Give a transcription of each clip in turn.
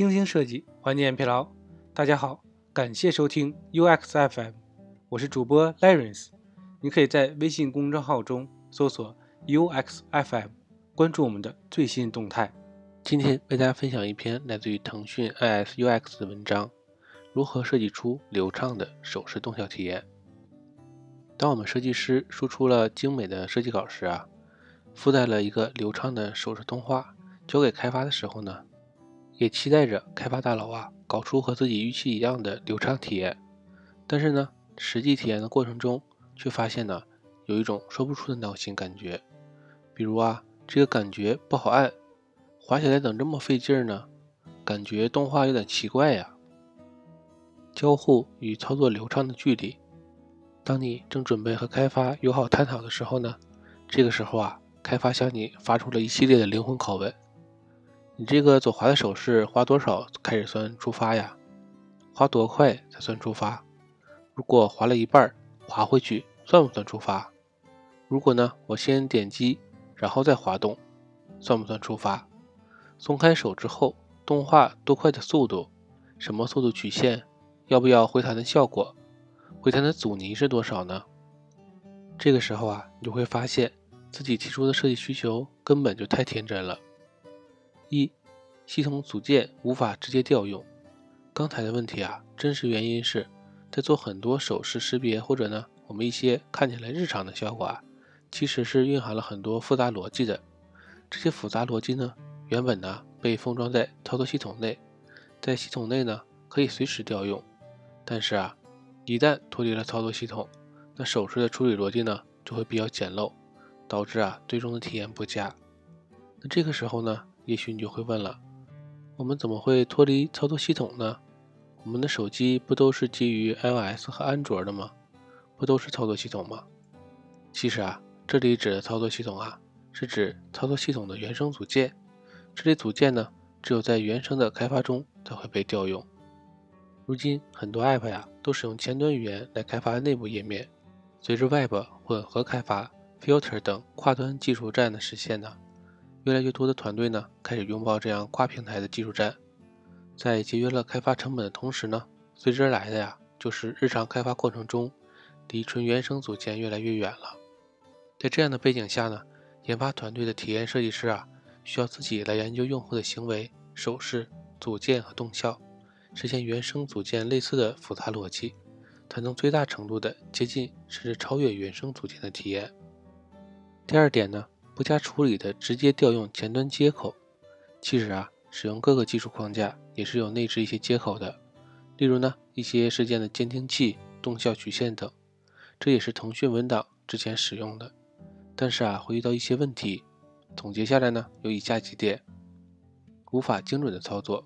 精心设计，缓解疲劳。大家好，感谢收听 UX FM，我是主播 l a r e n c e。你可以在微信公众号中搜索 UX FM，关注我们的最新动态。今天为大家分享一篇来自于腾讯 ISUX 的文章：如何设计出流畅的手势动效体验。当我们设计师输出了精美的设计稿时啊，附带了一个流畅的手势动画，交给开发的时候呢，也期待着开发大佬啊搞出和自己预期一样的流畅体验。但是呢，实际体验的过程中，却发现呢有一种说不出的闹心感觉。比如啊，这个感觉不好按，滑起来怎么这么费劲儿呢？感觉动画有点奇怪呀。交互与操作流畅的距离。当你正准备和开发友好探讨的时候呢，这个时候啊，开发向你发出了一系列的灵魂拷问：你这个左滑的手势滑多少开始算触发呀？滑多快才算触发？如果滑了一半，滑回去算不算触发？如果呢，我先点击，然后再滑动，算不算触发？松开手之后，动画多快的速度？什么速度曲线？要不要回弹的效果？回弹的阻尼是多少呢？这个时候啊，你就会发现自己提出的设计需求根本就太天真了。一，系统组件无法直接调用。刚才的问题啊，真实原因是在做很多手势识别或者呢，我们一些看起来日常的效果啊，其实是蕴含了很多复杂逻辑的。这些复杂逻辑呢，原本呢被封装在操作系统内，在系统内呢可以随时调用，但是啊。一旦脱离了操作系统，那手势的处理逻辑呢就会比较简陋，导致啊最终的体验不佳。那这个时候呢，也许你就会问了：我们怎么会脱离操作系统呢？我们的手机不都是基于 iOS 和安卓的吗？不都是操作系统吗？其实啊，这里指的操作系统啊，是指操作系统的原生组件。这类组件呢，只有在原生的开发中才会被调用。如今很多 App 呀都使用前端语言来开发内部页面。随着 Web 混合开发、Filter 等跨端技术栈的实现呢，越来越多的团队呢开始拥抱这样跨平台的技术栈。在节约了开发成本的同时呢，随之而来的呀就是日常开发过程中离纯原生组件越来越远了。在这样的背景下呢，研发团队的体验设计师啊需要自己来研究用户的行为、手势、组件和动效。实现原生组件类似的复杂逻辑，才能最大程度的接近甚至超越原生组件的体验。第二点呢，不加处理的直接调用前端接口。其实啊，使用各个技术框架也是有内置一些接口的，例如呢一些事件的监听器、动效曲线等，这也是腾讯文档之前使用的。但是啊，会遇到一些问题。总结下来呢，有以下几点：无法精准的操作。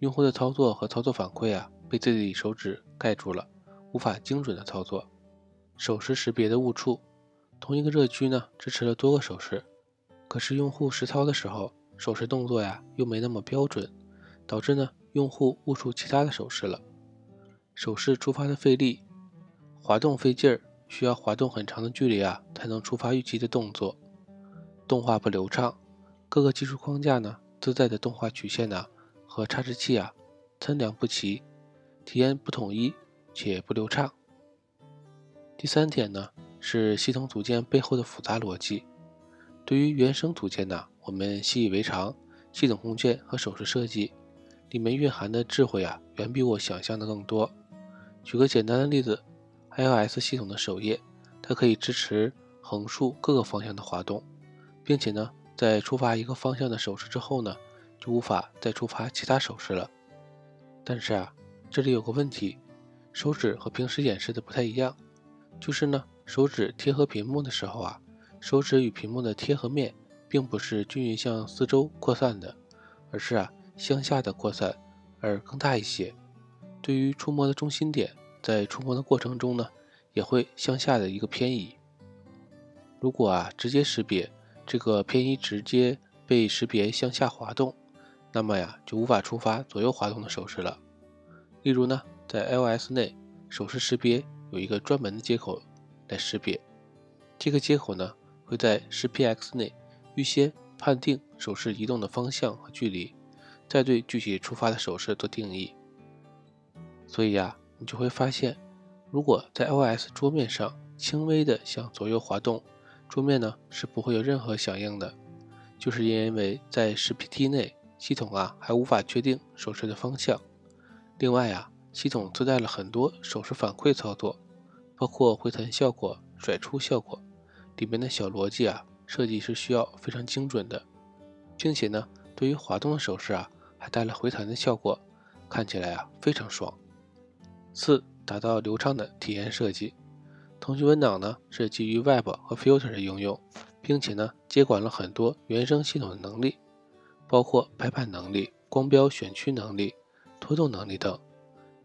用户的操作和操作反馈啊，被自己手指盖住了，无法精准的操作。手势识别的误触，同一个热区呢，支持了多个手势，可是用户实操的时候，手势动作呀又没那么标准，导致呢用户误触其他的手势了。手势触发的费力，滑动费劲儿，需要滑动很长的距离啊，才能触发预期的动作。动画不流畅，各个技术框架呢自带的动画曲线呢。和差值器啊参量不齐，体验不统一且不流畅。第三点呢是系统组件背后的复杂逻辑。对于原生组件呢，我们习以为常，系统控件和手势设计里面蕴含的智慧啊，远比我想象的更多。举个简单的例子，iOS 系统的首页，它可以支持横竖各个方向的滑动，并且呢，在触发一个方向的手势之后呢。就无法再触发其他手势了。但是啊，这里有个问题，手指和平时演示的不太一样，就是呢，手指贴合屏幕的时候啊，手指与屏幕的贴合面并不是均匀向四周扩散的，而是啊向下的扩散，而更大一些。对于触摸的中心点，在触摸的过程中呢，也会向下的一个偏移。如果啊直接识别，这个偏移直接被识别向下滑动。那么呀，就无法触发左右滑动的手势了。例如呢，在 iOS 内，手势识别有一个专门的接口来识别，这个接口呢会在识 PX 内预先判定手势移动的方向和距离，再对具体触发的手势做定义。所以呀，你就会发现，如果在 iOS 桌面上轻微的向左右滑动，桌面呢是不会有任何响应的，就是因为在十 pt 内，系统啊还无法确定手势的方向。另外啊，系统自带了很多手势反馈操作，包括回弹效果、甩出效果，里面的小逻辑啊设计是需要非常精准的，并且呢，对于滑动的手势啊还带了回弹的效果，看起来啊非常爽。四、达到流畅的体验设计。腾讯文档呢是基于 Web 和 Filter 的应用，并且呢接管了很多原生系统的能力，包括排版能力、光标选区能力、拖动能力等。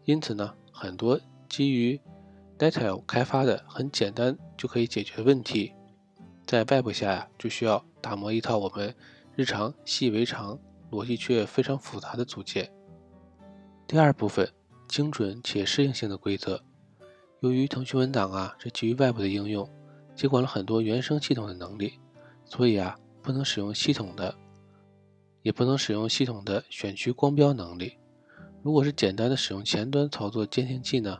因此呢，很多基于 Native 开发的很简单就可以解决问题，在 Web 下呀就需要打磨一套我们日常习以为常、逻辑却非常复杂的组件。第二部分。精准且适应性的规则。由于腾讯文档啊是基于 Web 的应用，接管了很多原生系统的能力，所以啊不能使用系统的，也不能使用系统的选区光标能力。如果是简单的使用前端操作监听器呢，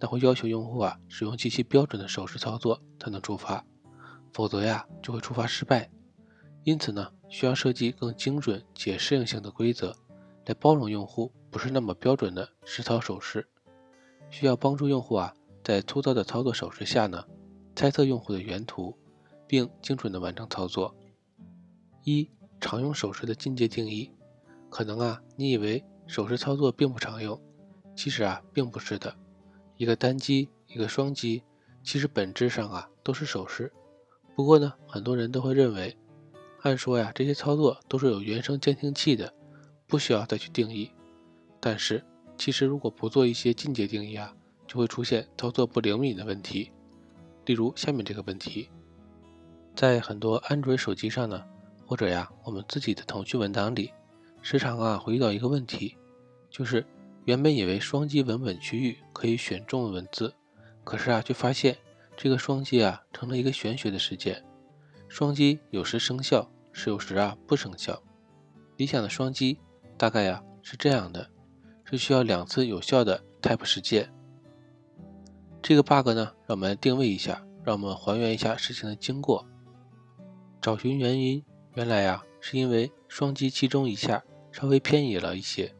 那会要求用户啊使用极其标准的手势操作才能触发，否则呀就会触发失败。因此呢，需要设计更精准且适应性的规则，来包容用户。不是那么标准的实操手势，需要帮助用户啊，在粗糙的操作手势下呢，猜测用户的原图，并精准的完成操作。一常用手势的进阶定义，可能啊，你以为手势操作并不常用，其实啊，并不是的。一个单击，一个双击，其实本质上啊，都是手势。不过呢，很多人都会认为，按说呀，这些操作都是有原生监听器的，不需要再去定义。但是，其实如果不做一些进阶定义啊，就会出现操作不灵敏的问题。例如下面这个问题，在很多安卓手机上呢，或者呀我们自己的腾讯文档里，时常啊会遇到一个问题，就是原本以为双击文本区域可以选中文字，可是啊却发现这个双击啊成了一个玄学的事件。双击有时生效，是有时啊不生效。理想的双击大概呀是这样的。是需要两次有效的 tap 实践。这个 bug 呢，让我们定位一下，让我们还原一下事情的经过。找寻原因，原来呀，是因为双击其中一下稍微偏移了一些，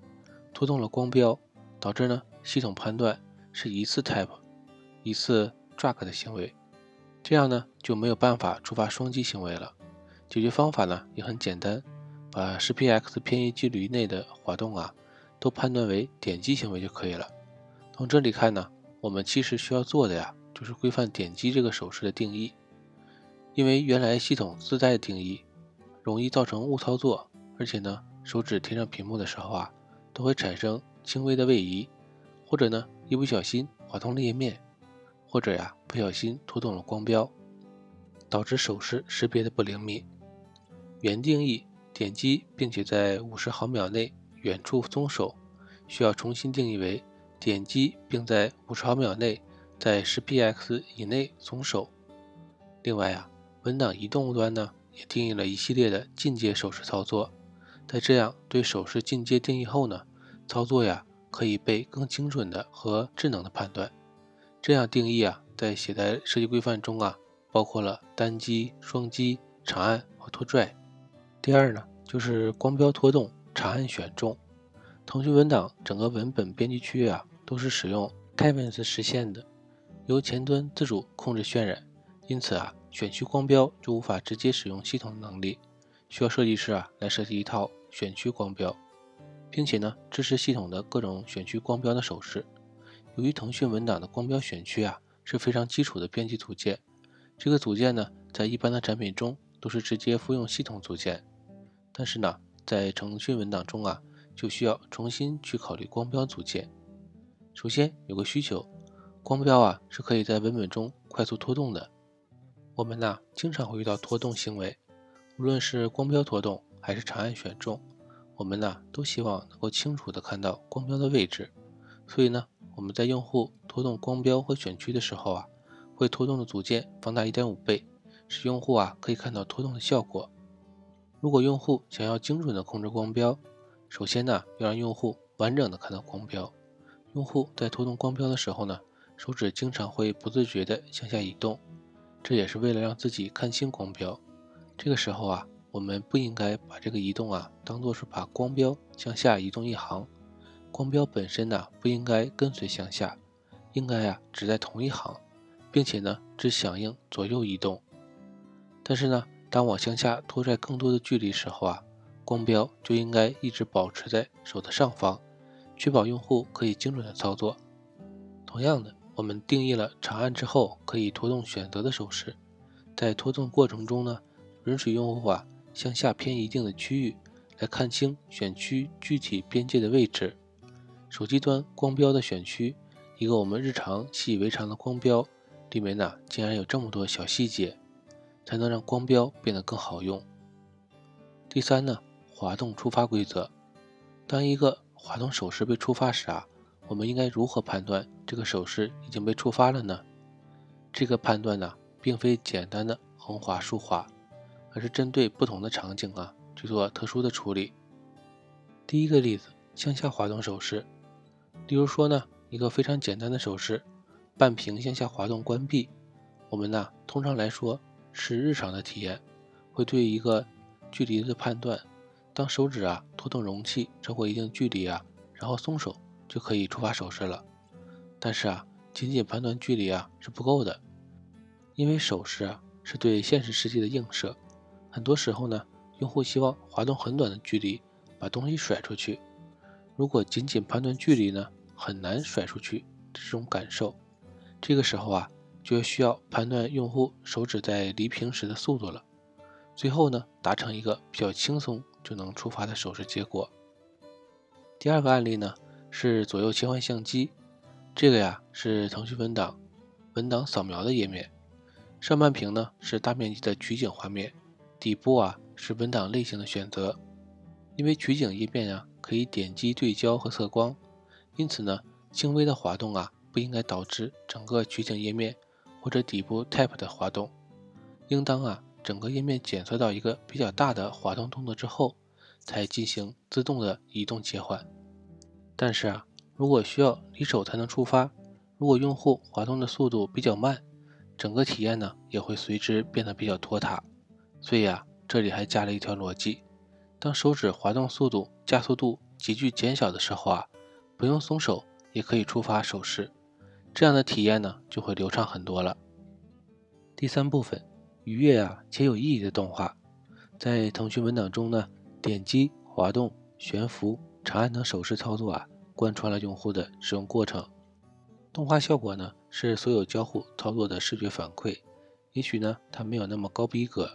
拖动了光标，导致呢系统判断是一次 tap，一次 drag 的行为，这样呢就没有办法触发双击行为了。解决方法呢也很简单，把 10px 偏移距离内的滑动啊。都判断为点击行为就可以了。从这里看呢，我们其实需要做的呀，就是规范点击这个手势的定义。因为原来系统自带的定义容易造成误操作，而且呢，手指贴上屏幕的时候啊，都会产生轻微的位移，或者呢，一不小心滑动了页面，或者呀，不小心拖动了光标，导致手势识别的不灵敏。原定义点击，并且在五十毫秒内。远处松手需要重新定义为点击，并在五十毫秒内在十 px 以内松手。另外啊，文档移动端呢也定义了一系列的进阶手势操作。在这样对手势进阶定义后呢，操作呀可以被更精准的和智能的判断。这样定义啊，在写在设计规范中啊，包括了单击、双击、长按和拖拽。第二呢，就是光标拖动。长按选中，腾讯文档整个文本编辑区域啊，都是使用 Kevins 实现的，由前端自主控制渲染，因此啊，选区光标就无法直接使用系统能力，需要设计师啊来设计一套选区光标，并且呢，支持系统的各种选区光标的手势。由于腾讯文档的光标选区啊是非常基础的编辑组件，这个组件呢，在一般的产品中都是直接复用系统组件，但是呢。在腾讯文档中啊，就需要重新去考虑光标组件。首先有个需求，光标啊是可以在文本中快速拖动的。我们呢经常会遇到拖动行为，无论是光标拖动还是长按选中，我们呢都希望能够清楚的看到光标的位置。所以呢，我们在用户拖动光标和选区的时候啊，会拖动的组件放大一点五倍，使用户啊可以看到拖动的效果。如果用户想要精准的控制光标，首先呢，要让用户完整的看到光标。用户在拖动光标的时候呢，手指经常会不自觉地向下移动，这也是为了让自己看清光标。这个时候啊，我们不应该把这个移动啊当做是把光标向下移动一行，光标本身呢不应该跟随向下，应该啊只在同一行，并且呢只响应左右移动。但是呢，当我向下拖拽更多的距离时候啊，光标就应该一直保持在手的上方。确保用户可以精准的操作。同样的，我们定义了长按之后可以拖动选择的手势，在拖动过程中呢，允许用户啊向下偏一定的区域来看清选区具体边界的位置。手机端光标的选区，一个我们日常习以为常的光标里面呢，竟然有这么多小细节，才能让光标变得更好用。第三呢，滑动触发规则，当一个滑动手势被触发时啊，我们应该如何判断这个手势已经被触发了呢？这个判断呢，并非简单的横滑竖滑，而是针对不同的场景啊去做特殊的处理。第一个例子，向下滑动手势，例如说呢，一个非常简单的手势，半屏向下滑动关闭，我们呢通常来说是日常的体验，会对一个距离的判断。当手指啊拖动容器超过一定距离啊，然后松手就可以触发手势了。但是啊，仅仅判断距离啊是不够的，因为手势啊是对现实世界的映射。很多时候呢，用户希望滑动很短的距离把东西甩出去。如果仅仅判断距离呢，很难甩出去这种感受。这个时候啊，就需要判断用户手指在离屏时的速度了。最后呢，达成一个比较轻松。就能触发的手势结果。第二个案例呢是左右切换相机，这个呀是腾讯文档文档扫描的页面，上半屏呢是大面积的取景画面，底部啊是文档类型的选择。因为取景页面啊可以点击对焦和测光，因此呢轻微的滑动啊不应该导致整个取景页面或者底部 Tab 的滑动，应当啊。整个页面检测到一个比较大的滑动动作之后，才进行自动的移动切换。但是啊，如果需要离手才能触发，如果用户滑动的速度比较慢，整个体验呢也会随之变得比较拖沓。所以啊，这里还加了一条逻辑：当手指滑动速度加速度急剧减小的时候啊，不用松手也可以触发手势，这样的体验呢就会流畅很多了。第三部分。愉悦啊且有意义的动画，在腾讯文档中呢，点击、滑动、悬浮、长按等手势操作啊，贯穿了用户的使用过程。动画效果呢，是所有交互操作的视觉反馈。也许呢，它没有那么高逼格，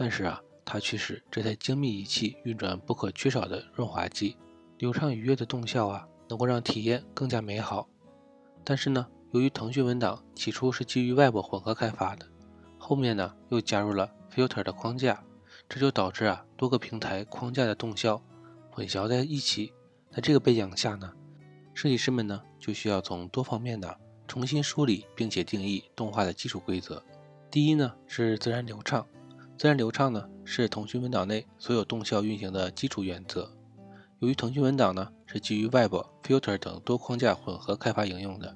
但是啊，它却是这台精密仪器运转不可缺少的润滑剂。流畅愉悦的动效啊，能够让体验更加美好。但是呢，由于腾讯文档起初是基于 Web 混合开发的。后面呢又加入了 filter 的框架，这就导致啊多个平台框架的动效混淆在一起。在这个背景下呢，设计师们呢就需要从多方面的重新梳理并且定义动画的基础规则。第一呢是自然流畅，自然流畅呢是腾讯文档内所有动效运行的基础原则。由于腾讯文档呢是基于 Web、filter 等多框架混合开发应用的。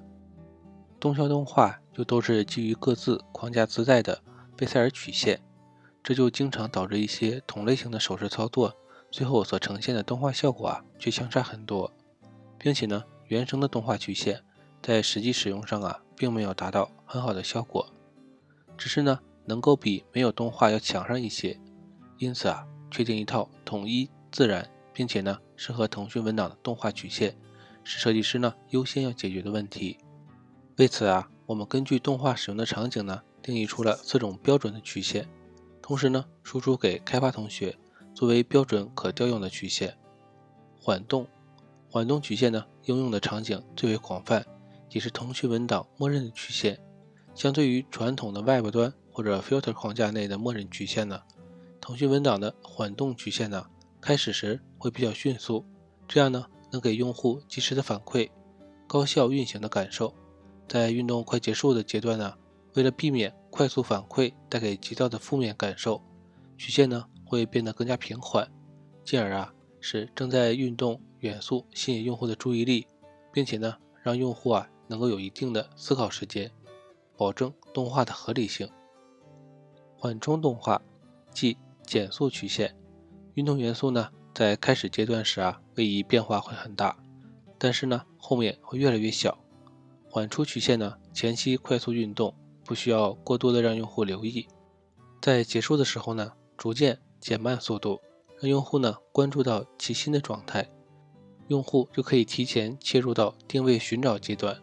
动效动画就都是基于各自框架自带的贝塞尔曲线，这就经常导致一些同类型的手势操作，最后所呈现的动画效果啊却相差很多，并且呢，原生的动画曲线在实际使用上啊并没有达到很好的效果，只是呢能够比没有动画要强上一些，因此啊，确定一套统一自然并且呢适合腾讯文档的动画曲线，是设计师呢优先要解决的问题。为此啊，我们根据动画使用的场景呢，定义出了四种标准的曲线，同时呢，输出给开发同学作为标准可调用的曲线。缓动，缓动曲线呢，应用的场景最为广泛，也是腾讯文档默认的曲线。相对于传统的 Web 端或者 Filter 框架内的默认曲线呢，腾讯文档的缓动曲线呢，开始时会比较迅速，这样呢，能给用户及时的反馈，高效运行的感受。在运动快结束的阶段呢，为了避免快速反馈带给急躁的负面感受，曲线呢会变得更加平缓，进而啊使正在运动元素吸引用户的注意力，并且呢，让用户啊能够有一定的思考时间，保证动画的合理性。缓冲动画即减速曲线，运动元素呢在开始阶段时啊位移变化会很大，但是呢后面会越来越小。缓出曲线呢前期快速运动，不需要过多的让用户留意，在结束的时候呢逐渐减慢速度。让用户呢关注到其新的状态，用户就可以提前切入到定位寻找阶段。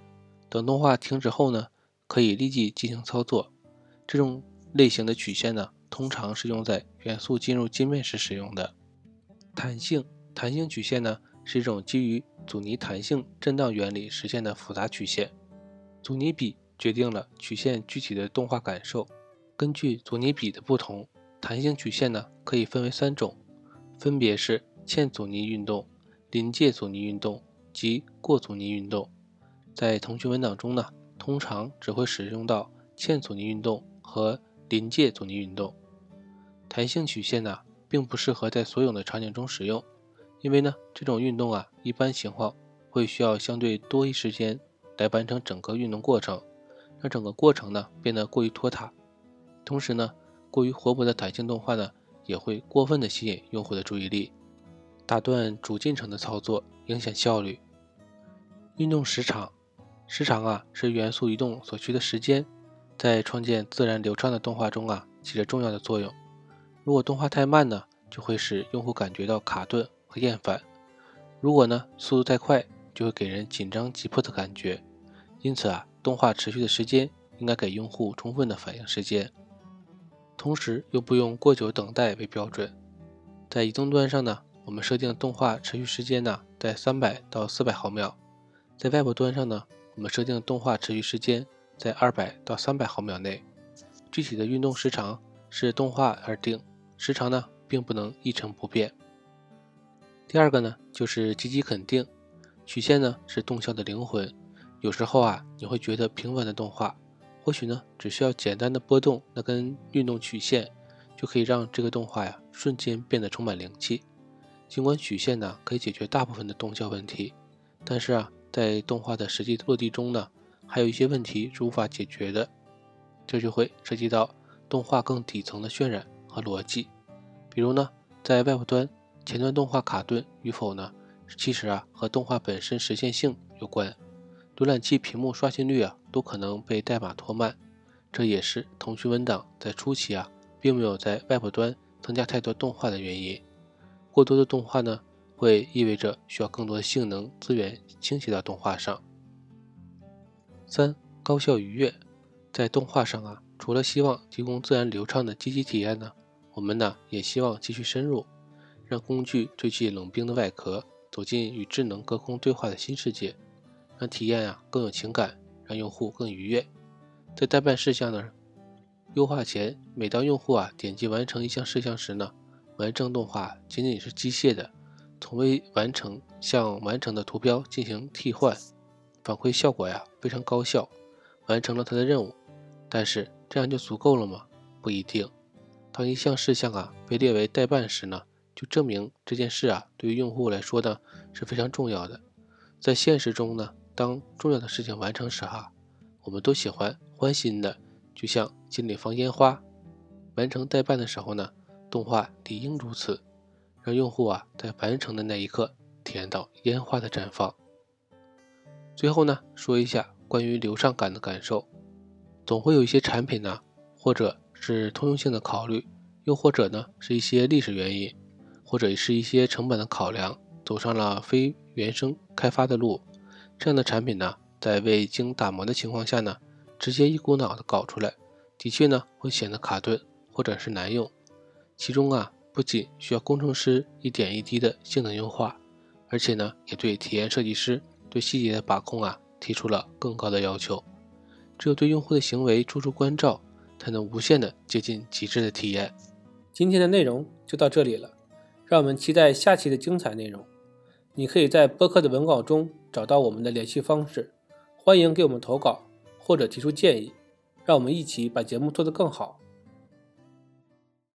等动画停止后呢，可以立即进行操作。这种类型的曲线呢，通常是用在元素进入界面时使用的。弹性弹性曲线呢，是一种基于阻尼弹性震荡原理实现的复杂曲线。阻尼比决定了曲线具体的动画感受。根据阻尼比的不同，弹性曲线呢可以分为三种。分别是欠阻尼运动、临界阻尼运动及过阻尼运动。在腾讯文档中呢，通常只会使用到欠阻尼运动和临界阻尼运动。弹性曲线呢，并不适合在所有的场景中使用，因为呢，这种运动啊，一般情况会需要相对多一时间来完成整个运动过程，让整个过程呢变得过于拖沓。同时呢，过于活泼的弹性动画呢。也会过分的吸引用户的注意力，打断主进程的操作，影响效率。运动时长，时长啊是元素移动所需的时间，在创建自然流畅的动画中啊起着重要的作用。如果动画太慢呢，就会使用户感觉到卡顿和厌烦；如果呢速度太快，就会给人紧张急迫的感觉。因此啊，动画持续的时间应该给用户充分的反应时间。同时又不用过久等待为标准，在移动端上呢，我们设定动画持续时间呢在三百到四百毫秒；在 Web 端上呢，我们设定动画持续时间在二百到三百毫秒内。具体的运动时长是动画而定，时长呢并不能一成不变。第二个呢就是积极肯定，曲线呢是动效的灵魂，有时候啊你会觉得平凡的动画。或许呢，只需要简单的波动那根运动曲线，就可以让这个动画呀瞬间变得充满灵气。尽管曲线呢可以解决大部分的动效问题，但是啊，在动画的实际落地中呢，还有一些问题是无法解决的。这就会涉及到动画更底层的渲染和逻辑。比如呢，在 Web 端前端动画卡顿与否呢，其实啊和动画本身实现性有关。浏览器屏幕刷新率啊，都可能被代码拖慢，这也是腾讯文档在初期啊，并没有在 Web 端增加太多动画的原因。过多的动画呢，会意味着需要更多的性能资源倾斜到动画上。三、高效愉悦，在动画上啊，除了希望提供自然流畅的积极体验呢，我们呢也希望继续深入，让工具褪去冷冰的外壳，走进与智能隔空对话的新世界。让体验啊更有情感，让用户更愉悦。在代办事项呢优化前，每当用户啊点击完成一项事项时呢，完成动画仅仅是机械的，从未完成向完成的图标进行替换，反馈效果呀非常高效，完成了他的任务。但是这样就足够了吗？不一定。当一项事项啊被列为待办时呢，就证明这件事啊对于用户来说呢是非常重要的。在现实中呢。当重要的事情完成时，哈，我们都喜欢欢欣的，就像心里放烟花。完成待办的时候呢，动画理应如此，让用户啊在完成的那一刻体验到烟花的绽放。最后呢，说一下关于流畅感的感受，总会有一些产品呢，或者是通用性的考虑，又或者呢是一些历史原因，或者是一些成本的考量，走上了非原生开发的路。这样的产品呢，在未经打磨的情况下呢，直接一股脑的搞出来，的确呢会显得卡顿或者是难用。其中啊，不仅需要工程师一点一滴的性能优化，而且呢，也对体验设计师对细节的把控啊提出了更高的要求。只有对用户的行为处处关照，才能无限的接近极致的体验。今天的内容就到这里了，让我们期待下期的精彩内容。你可以在播客的文稿中找到我们的联系方式，欢迎给我们投稿或者提出建议，让我们一起把节目做得更好。